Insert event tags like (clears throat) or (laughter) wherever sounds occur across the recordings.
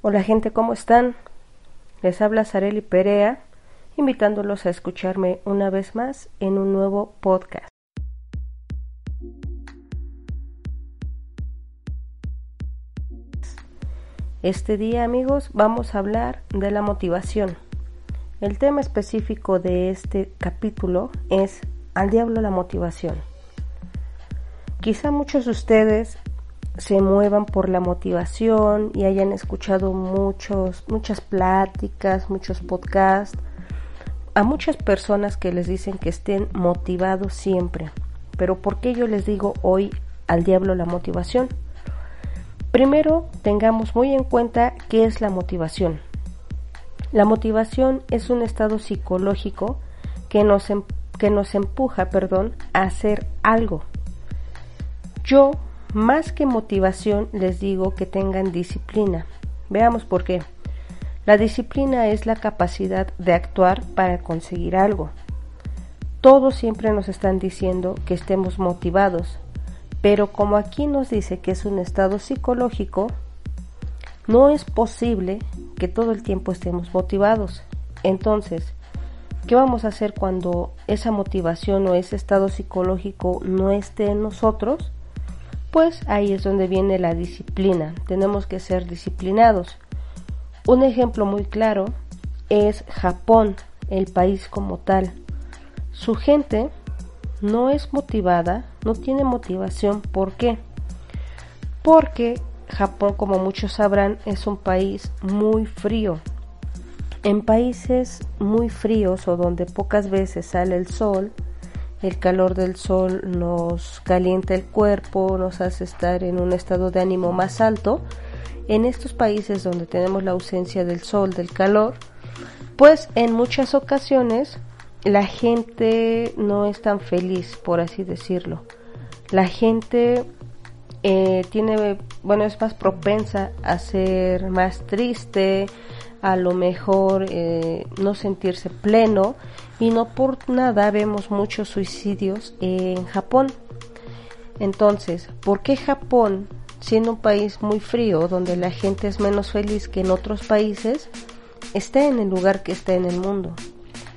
Hola gente, ¿cómo están? Les habla Sareli Perea, invitándolos a escucharme una vez más en un nuevo podcast. Este día amigos vamos a hablar de la motivación. El tema específico de este capítulo es Al diablo la motivación. Quizá muchos de ustedes se muevan por la motivación y hayan escuchado muchos, muchas pláticas, muchos podcasts, a muchas personas que les dicen que estén motivados siempre. Pero ¿por qué yo les digo hoy al diablo la motivación? Primero, tengamos muy en cuenta qué es la motivación. La motivación es un estado psicológico que nos, em, que nos empuja perdón, a hacer algo. Yo más que motivación les digo que tengan disciplina. Veamos por qué. La disciplina es la capacidad de actuar para conseguir algo. Todos siempre nos están diciendo que estemos motivados, pero como aquí nos dice que es un estado psicológico, no es posible que todo el tiempo estemos motivados. Entonces, ¿qué vamos a hacer cuando esa motivación o ese estado psicológico no esté en nosotros? Pues ahí es donde viene la disciplina. Tenemos que ser disciplinados. Un ejemplo muy claro es Japón, el país como tal. Su gente no es motivada, no tiene motivación. ¿Por qué? Porque Japón, como muchos sabrán, es un país muy frío. En países muy fríos o donde pocas veces sale el sol, el calor del sol nos calienta el cuerpo, nos hace estar en un estado de ánimo más alto. En estos países donde tenemos la ausencia del sol, del calor, pues en muchas ocasiones la gente no es tan feliz, por así decirlo. La gente eh, tiene, bueno, es más propensa a ser más triste, a lo mejor eh, no sentirse pleno y no por nada vemos muchos suicidios en Japón. Entonces, ¿por qué Japón, siendo un país muy frío, donde la gente es menos feliz que en otros países, está en el lugar que está en el mundo?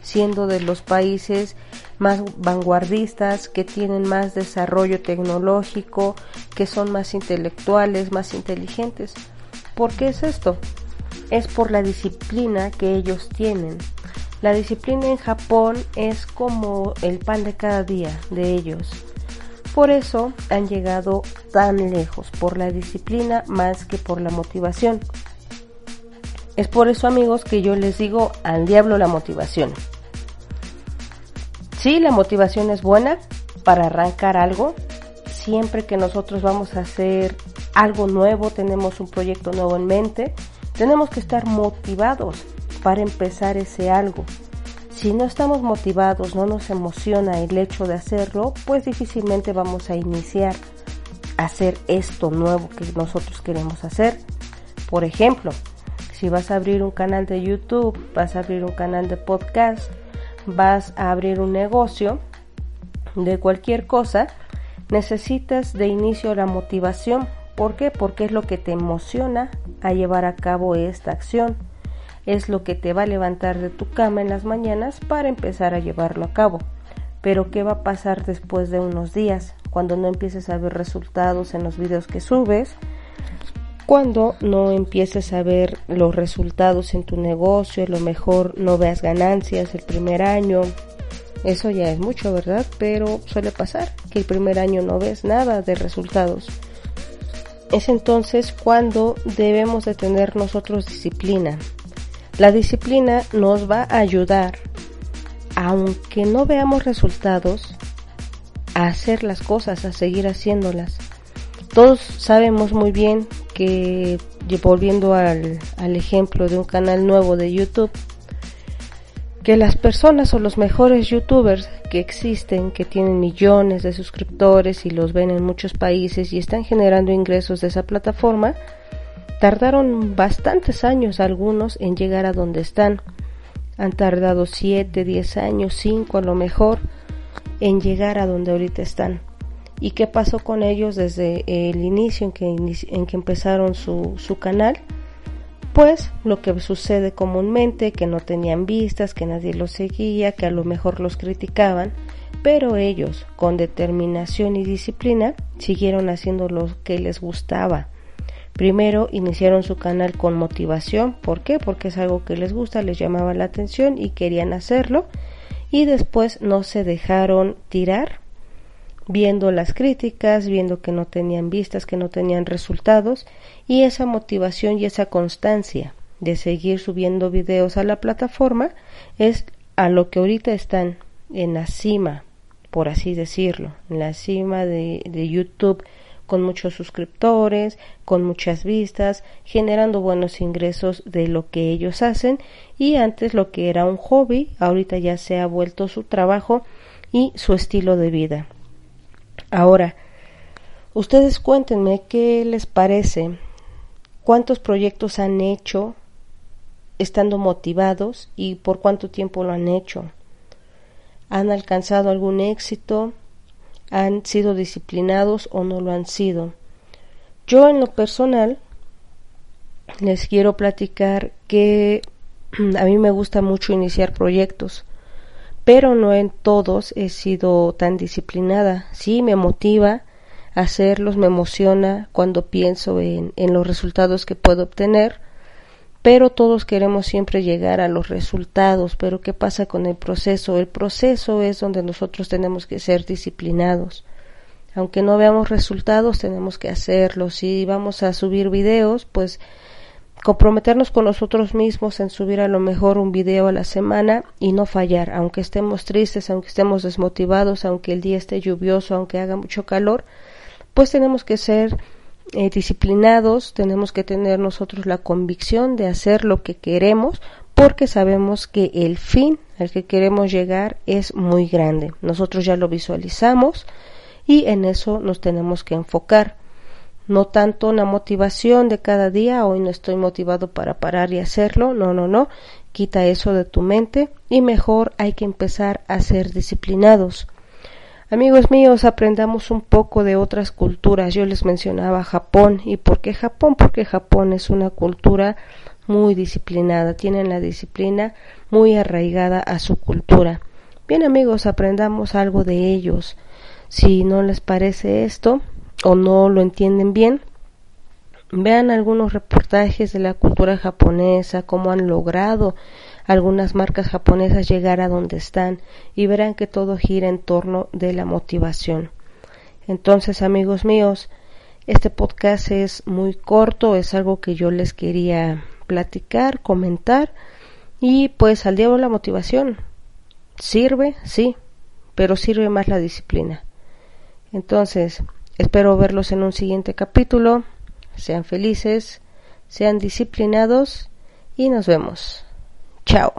Siendo de los países más vanguardistas, que tienen más desarrollo tecnológico, que son más intelectuales, más inteligentes. ¿Por qué es esto? Es por la disciplina que ellos tienen la disciplina en Japón es como el pan de cada día de ellos. Por eso han llegado tan lejos, por la disciplina más que por la motivación. Es por eso amigos que yo les digo al diablo la motivación. Sí, la motivación es buena para arrancar algo. Siempre que nosotros vamos a hacer algo nuevo, tenemos un proyecto nuevo en mente, tenemos que estar motivados para empezar ese algo. Si no estamos motivados, no nos emociona el hecho de hacerlo, pues difícilmente vamos a iniciar a hacer esto nuevo que nosotros queremos hacer. Por ejemplo, si vas a abrir un canal de YouTube, vas a abrir un canal de podcast, vas a abrir un negocio de cualquier cosa, necesitas de inicio la motivación. ¿Por qué? Porque es lo que te emociona a llevar a cabo esta acción es lo que te va a levantar de tu cama en las mañanas para empezar a llevarlo a cabo. Pero ¿qué va a pasar después de unos días? Cuando no empieces a ver resultados en los videos que subes, cuando no empieces a ver los resultados en tu negocio, a lo mejor no veas ganancias el primer año, eso ya es mucho, ¿verdad? Pero suele pasar que el primer año no ves nada de resultados. Es entonces cuando debemos de tener nosotros disciplina, la disciplina nos va a ayudar, aunque no veamos resultados, a hacer las cosas, a seguir haciéndolas. Todos sabemos muy bien que, volviendo al, al ejemplo de un canal nuevo de YouTube, que las personas o los mejores youtubers que existen, que tienen millones de suscriptores y los ven en muchos países y están generando ingresos de esa plataforma, Tardaron bastantes años algunos en llegar a donde están. Han tardado 7, 10 años, 5 a lo mejor, en llegar a donde ahorita están. ¿Y qué pasó con ellos desde el inicio en que, en que empezaron su, su canal? Pues lo que sucede comúnmente, que no tenían vistas, que nadie los seguía, que a lo mejor los criticaban, pero ellos, con determinación y disciplina, siguieron haciendo lo que les gustaba. Primero iniciaron su canal con motivación, ¿por qué? Porque es algo que les gusta, les llamaba la atención y querían hacerlo, y después no se dejaron tirar viendo las críticas, viendo que no tenían vistas, que no tenían resultados, y esa motivación y esa constancia de seguir subiendo videos a la plataforma es a lo que ahorita están en la cima, por así decirlo, en la cima de, de YouTube con muchos suscriptores, con muchas vistas, generando buenos ingresos de lo que ellos hacen y antes lo que era un hobby, ahorita ya se ha vuelto su trabajo y su estilo de vida. Ahora, ustedes cuéntenme qué les parece, cuántos proyectos han hecho estando motivados y por cuánto tiempo lo han hecho. ¿Han alcanzado algún éxito? ¿Han sido disciplinados o no lo han sido? Yo en lo personal les quiero platicar que (clears throat) a mí me gusta mucho iniciar proyectos pero no en todos he sido tan disciplinada. Sí, me motiva hacerlos, me emociona cuando pienso en, en los resultados que puedo obtener, pero todos queremos siempre llegar a los resultados, pero ¿qué pasa con el proceso? El proceso es donde nosotros tenemos que ser disciplinados. Aunque no veamos resultados, tenemos que hacerlo. Si vamos a subir videos, pues comprometernos con nosotros mismos en subir a lo mejor un video a la semana y no fallar, aunque estemos tristes, aunque estemos desmotivados, aunque el día esté lluvioso, aunque haga mucho calor, pues tenemos que ser eh, disciplinados, tenemos que tener nosotros la convicción de hacer lo que queremos porque sabemos que el fin al que queremos llegar es muy grande. Nosotros ya lo visualizamos y en eso nos tenemos que enfocar no tanto una motivación de cada día, hoy no estoy motivado para parar y hacerlo, no, no, no, quita eso de tu mente y mejor hay que empezar a ser disciplinados. Amigos míos, aprendamos un poco de otras culturas. Yo les mencionaba Japón. ¿Y por qué Japón? Porque Japón es una cultura muy disciplinada, tienen la disciplina muy arraigada a su cultura. Bien amigos, aprendamos algo de ellos. Si no les parece esto, o no lo entienden bien, vean algunos reportajes de la cultura japonesa, cómo han logrado algunas marcas japonesas llegar a donde están y verán que todo gira en torno de la motivación. Entonces, amigos míos, este podcast es muy corto, es algo que yo les quería platicar, comentar y pues al diablo la motivación. ¿Sirve? Sí, pero sirve más la disciplina. Entonces, Espero verlos en un siguiente capítulo. Sean felices, sean disciplinados y nos vemos. Chao.